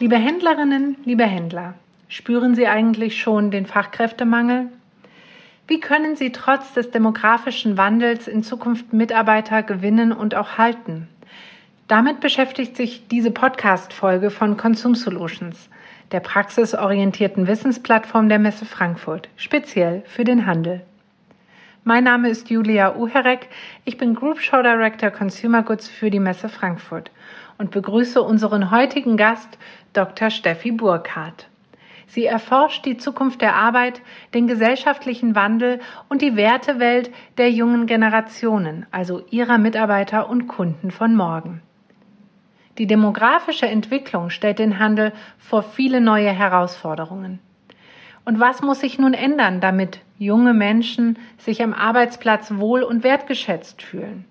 Liebe Händlerinnen, liebe Händler, spüren Sie eigentlich schon den Fachkräftemangel? Wie können Sie trotz des demografischen Wandels in Zukunft Mitarbeiter gewinnen und auch halten? Damit beschäftigt sich diese Podcast-Folge von Consum Solutions, der praxisorientierten Wissensplattform der Messe Frankfurt, speziell für den Handel. Mein Name ist Julia Uherek. Ich bin Group Show Director Consumer Goods für die Messe Frankfurt und begrüße unseren heutigen Gast, Dr. Steffi Burkhardt. Sie erforscht die Zukunft der Arbeit, den gesellschaftlichen Wandel und die Wertewelt der jungen Generationen, also ihrer Mitarbeiter und Kunden von morgen. Die demografische Entwicklung stellt den Handel vor viele neue Herausforderungen. Und was muss sich nun ändern, damit junge Menschen sich am Arbeitsplatz wohl und wertgeschätzt fühlen?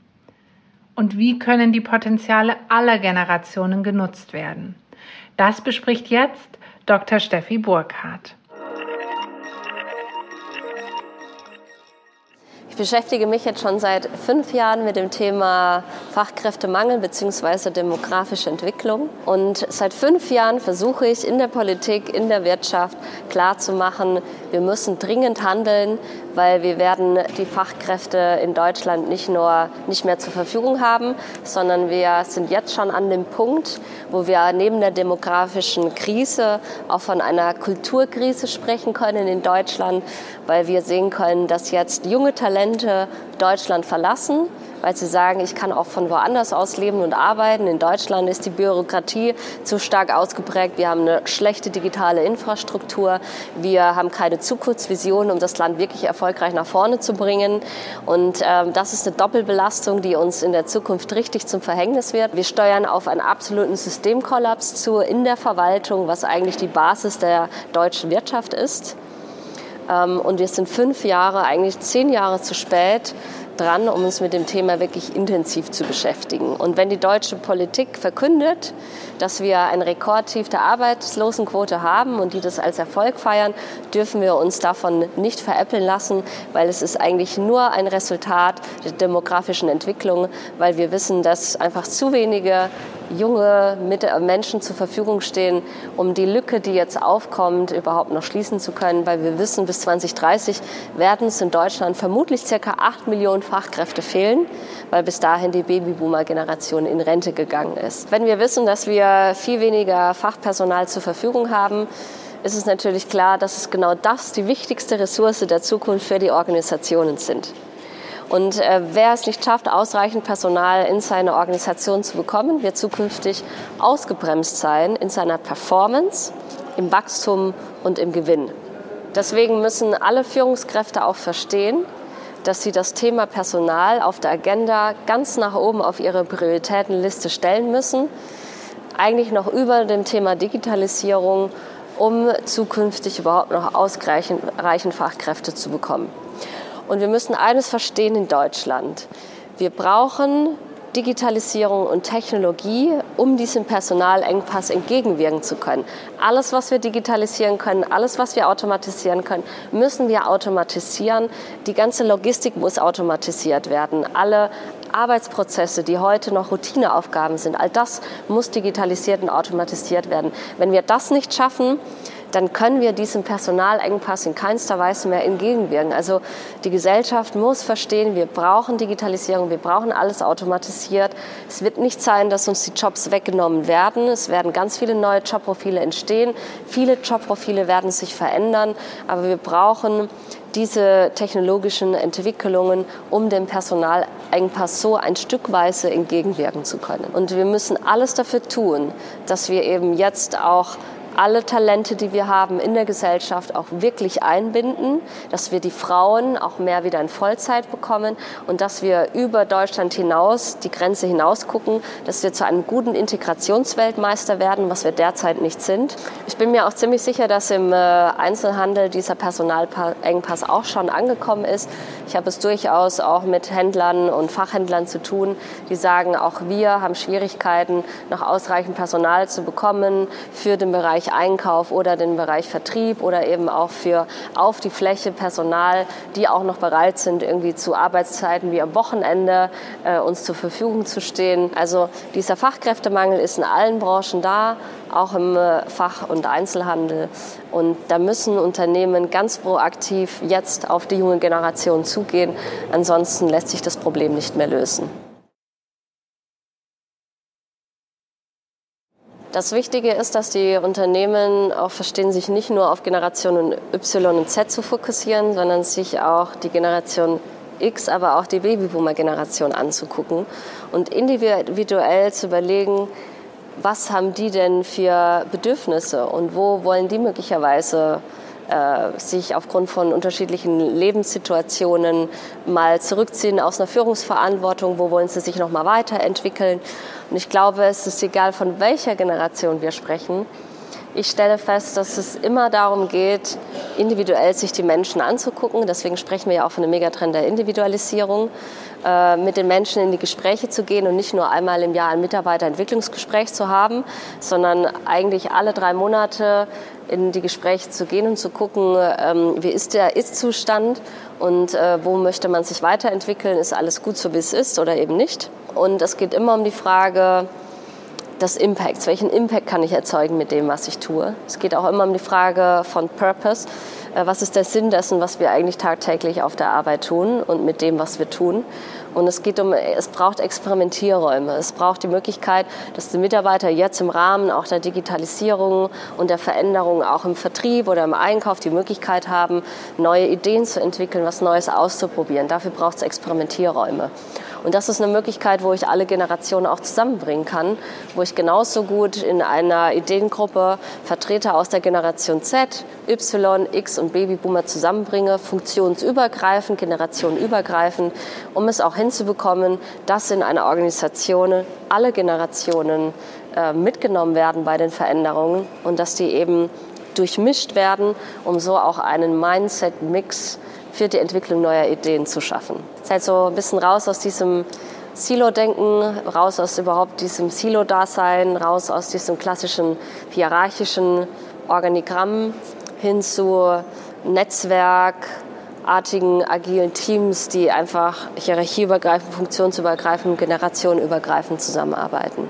Und wie können die Potenziale aller Generationen genutzt werden. Das bespricht jetzt Dr. Steffi Burkhardt. Beschäftige mich jetzt schon seit fünf Jahren mit dem Thema Fachkräftemangel bzw. demografische Entwicklung. Und seit fünf Jahren versuche ich in der Politik, in der Wirtschaft klarzumachen, wir müssen dringend handeln, weil wir werden die Fachkräfte in Deutschland nicht nur nicht mehr zur Verfügung haben, sondern wir sind jetzt schon an dem Punkt, wo wir neben der demografischen Krise auch von einer Kulturkrise sprechen können in Deutschland, weil wir sehen können, dass jetzt junge Talente Deutschland verlassen weil sie sagen, ich kann auch von woanders aus leben und arbeiten. In Deutschland ist die Bürokratie zu stark ausgeprägt. Wir haben eine schlechte digitale Infrastruktur. Wir haben keine Zukunftsvision, um das Land wirklich erfolgreich nach vorne zu bringen. Und ähm, das ist eine Doppelbelastung, die uns in der Zukunft richtig zum Verhängnis wird. Wir steuern auf einen absoluten Systemkollaps zu in der Verwaltung, was eigentlich die Basis der deutschen Wirtschaft ist. Ähm, und wir sind fünf Jahre, eigentlich zehn Jahre zu spät dran, um uns mit dem Thema wirklich intensiv zu beschäftigen. Und wenn die deutsche Politik verkündet, dass wir ein Rekordtief der Arbeitslosenquote haben und die das als Erfolg feiern, dürfen wir uns davon nicht veräppeln lassen, weil es ist eigentlich nur ein Resultat der demografischen Entwicklung, weil wir wissen, dass einfach zu wenige junge Menschen zur Verfügung stehen, um die Lücke, die jetzt aufkommt, überhaupt noch schließen zu können, weil wir wissen, bis 2030 werden es in Deutschland vermutlich circa 8 Millionen Fachkräfte fehlen, weil bis dahin die Babyboomer-Generation in Rente gegangen ist. Wenn wir wissen, dass wir viel weniger Fachpersonal zur Verfügung haben, ist es natürlich klar, dass es genau das die wichtigste Ressource der Zukunft für die Organisationen sind. Und äh, wer es nicht schafft, ausreichend Personal in seine Organisation zu bekommen, wird zukünftig ausgebremst sein in seiner Performance, im Wachstum und im Gewinn. Deswegen müssen alle Führungskräfte auch verstehen, dass sie das Thema Personal auf der Agenda ganz nach oben auf ihre Prioritätenliste stellen müssen, eigentlich noch über dem Thema Digitalisierung, um zukünftig überhaupt noch ausreichend Fachkräfte zu bekommen. Und wir müssen eines verstehen in Deutschland. Wir brauchen Digitalisierung und Technologie, um diesem Personalengpass entgegenwirken zu können. Alles, was wir digitalisieren können, alles, was wir automatisieren können, müssen wir automatisieren. Die ganze Logistik muss automatisiert werden. Alle Arbeitsprozesse, die heute noch Routineaufgaben sind, all das muss digitalisiert und automatisiert werden. Wenn wir das nicht schaffen, dann können wir diesem Personalengpass in keinster Weise mehr entgegenwirken. Also die Gesellschaft muss verstehen, wir brauchen Digitalisierung, wir brauchen alles automatisiert. Es wird nicht sein, dass uns die Jobs weggenommen werden. Es werden ganz viele neue Jobprofile entstehen. Viele Jobprofile werden sich verändern, aber wir brauchen diese technologischen Entwicklungen, um dem Personalengpass so ein Stückweise entgegenwirken zu können. Und wir müssen alles dafür tun, dass wir eben jetzt auch alle Talente, die wir haben in der Gesellschaft, auch wirklich einbinden, dass wir die Frauen auch mehr wieder in Vollzeit bekommen und dass wir über Deutschland hinaus, die Grenze hinaus gucken, dass wir zu einem guten Integrationsweltmeister werden, was wir derzeit nicht sind. Ich bin mir auch ziemlich sicher, dass im äh, Einzelhandel dieser Personalengpass auch schon angekommen ist. Ich habe es durchaus auch mit Händlern und Fachhändlern zu tun, die sagen, auch wir haben Schwierigkeiten, noch ausreichend Personal zu bekommen für den Bereich Bereich Einkauf oder den Bereich Vertrieb oder eben auch für auf die Fläche Personal, die auch noch bereit sind, irgendwie zu Arbeitszeiten wie am Wochenende äh, uns zur Verfügung zu stehen. Also dieser Fachkräftemangel ist in allen Branchen da, auch im äh, Fach- und Einzelhandel. Und da müssen Unternehmen ganz proaktiv jetzt auf die junge Generation zugehen. Ansonsten lässt sich das Problem nicht mehr lösen. Das Wichtige ist, dass die Unternehmen auch verstehen, sich nicht nur auf Generationen Y und Z zu fokussieren, sondern sich auch die Generation X, aber auch die Babyboomer-Generation anzugucken und individuell zu überlegen, was haben die denn für Bedürfnisse und wo wollen die möglicherweise äh, sich aufgrund von unterschiedlichen Lebenssituationen mal zurückziehen aus einer Führungsverantwortung, wo wollen sie sich noch mal weiterentwickeln. Und ich glaube, es ist egal, von welcher Generation wir sprechen. Ich stelle fest, dass es immer darum geht, individuell sich die Menschen anzugucken. Deswegen sprechen wir ja auch von einem Megatrend der Individualisierung. Äh, mit den Menschen in die Gespräche zu gehen und nicht nur einmal im Jahr ein Mitarbeiterentwicklungsgespräch zu haben, sondern eigentlich alle drei Monate in die Gespräche zu gehen und zu gucken, ähm, wie ist der Ist-Zustand und äh, wo möchte man sich weiterentwickeln, ist alles gut so, wie es ist oder eben nicht. Und es geht immer um die Frage, des Impacts. Welchen Impact kann ich erzeugen mit dem, was ich tue? Es geht auch immer um die Frage von Purpose. Äh, was ist der Sinn dessen, was wir eigentlich tagtäglich auf der Arbeit tun und mit dem, was wir tun? Und es geht um, es braucht Experimentierräume. Es braucht die Möglichkeit, dass die Mitarbeiter jetzt im Rahmen auch der Digitalisierung und der Veränderung auch im Vertrieb oder im Einkauf die Möglichkeit haben, neue Ideen zu entwickeln, was Neues auszuprobieren. Dafür braucht es Experimentierräume. Und das ist eine Möglichkeit, wo ich alle Generationen auch zusammenbringen kann, wo ich genauso gut in einer Ideengruppe Vertreter aus der Generation Z, Y, X und Babyboomer zusammenbringe, funktionsübergreifend, generationenübergreifend, um es auch hinzubekommen, dass in einer Organisation alle Generationen äh, mitgenommen werden bei den Veränderungen und dass die eben durchmischt werden, um so auch einen Mindset-Mix für die Entwicklung neuer Ideen zu schaffen. Ist halt so ein bisschen raus aus diesem Silo-Denken, raus aus überhaupt diesem Silo-Dasein, raus aus diesem klassischen hierarchischen Organigramm hin zu netzwerkartigen, agilen Teams, die einfach hierarchieübergreifend, funktionsübergreifend, generationenübergreifend zusammenarbeiten.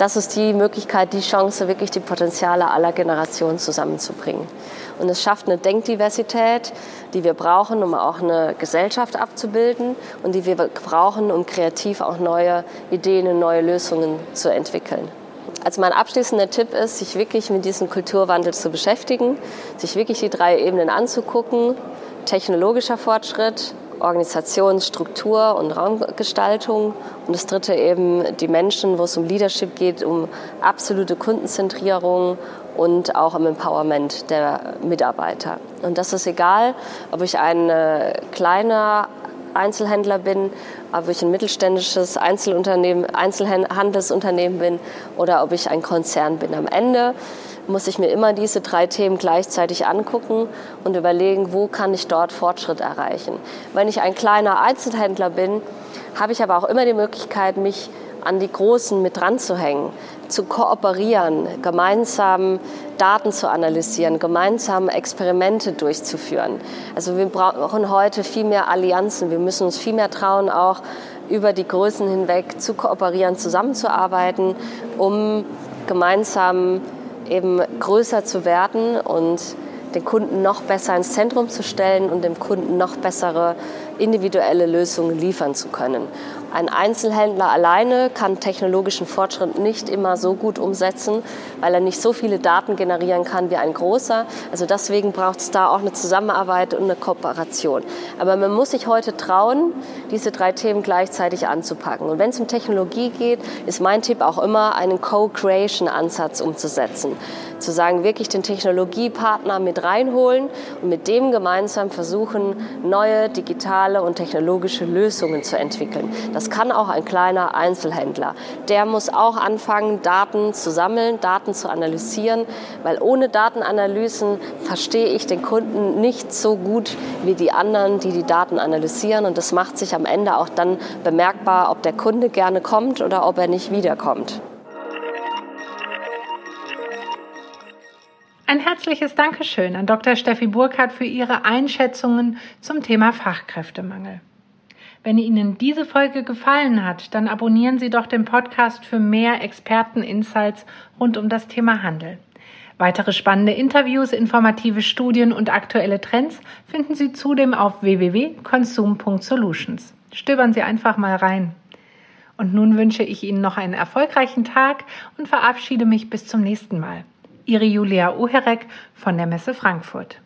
Das ist die Möglichkeit, die Chance, wirklich die Potenziale aller Generationen zusammenzubringen. Und es schafft eine Denkdiversität, die wir brauchen, um auch eine Gesellschaft abzubilden und die wir brauchen, um kreativ auch neue Ideen und neue Lösungen zu entwickeln. Also mein abschließender Tipp ist, sich wirklich mit diesem Kulturwandel zu beschäftigen, sich wirklich die drei Ebenen anzugucken. Technologischer Fortschritt, Organisation, Struktur und Raumgestaltung. Und das dritte eben die Menschen, wo es um Leadership geht, um absolute Kundenzentrierung und auch im Empowerment der Mitarbeiter. Und das ist egal, ob ich ein äh, kleiner Einzelhändler bin, ob ich ein mittelständisches Einzelunternehmen, Einzelhandelsunternehmen bin oder ob ich ein Konzern bin. Am Ende muss ich mir immer diese drei Themen gleichzeitig angucken und überlegen, wo kann ich dort Fortschritt erreichen. Wenn ich ein kleiner Einzelhändler bin, habe ich aber auch immer die Möglichkeit, mich an die Großen mit dran zu hängen, zu kooperieren, gemeinsam Daten zu analysieren, gemeinsam Experimente durchzuführen. Also wir brauchen heute viel mehr Allianzen. Wir müssen uns viel mehr trauen, auch über die Größen hinweg zu kooperieren, zusammenzuarbeiten, um gemeinsam eben größer zu werden und den Kunden noch besser ins Zentrum zu stellen und dem Kunden noch bessere individuelle Lösungen liefern zu können. Ein Einzelhändler alleine kann technologischen Fortschritt nicht immer so gut umsetzen, weil er nicht so viele Daten generieren kann wie ein großer. Also deswegen braucht es da auch eine Zusammenarbeit und eine Kooperation. Aber man muss sich heute trauen, diese drei Themen gleichzeitig anzupacken. Und wenn es um Technologie geht, ist mein Tipp auch immer, einen Co-Creation-Ansatz umzusetzen. Zu sagen, wirklich den Technologiepartner mit reinholen und mit dem gemeinsam versuchen, neue digitale und technologische Lösungen zu entwickeln. Das kann auch ein kleiner Einzelhändler. Der muss auch anfangen, Daten zu sammeln, Daten zu analysieren, weil ohne Datenanalysen verstehe ich den Kunden nicht so gut wie die anderen, die die Daten analysieren. Und das macht sich am Ende auch dann bemerkbar, ob der Kunde gerne kommt oder ob er nicht wiederkommt. Ein herzliches Dankeschön an Dr. Steffi Burkhardt für ihre Einschätzungen zum Thema Fachkräftemangel. Wenn Ihnen diese Folge gefallen hat, dann abonnieren Sie doch den Podcast für mehr Experten-Insights rund um das Thema Handel. Weitere spannende Interviews, informative Studien und aktuelle Trends finden Sie zudem auf www.consum.solutions. Stöbern Sie einfach mal rein. Und nun wünsche ich Ihnen noch einen erfolgreichen Tag und verabschiede mich bis zum nächsten Mal. Ihre Julia Uherek von der Messe Frankfurt.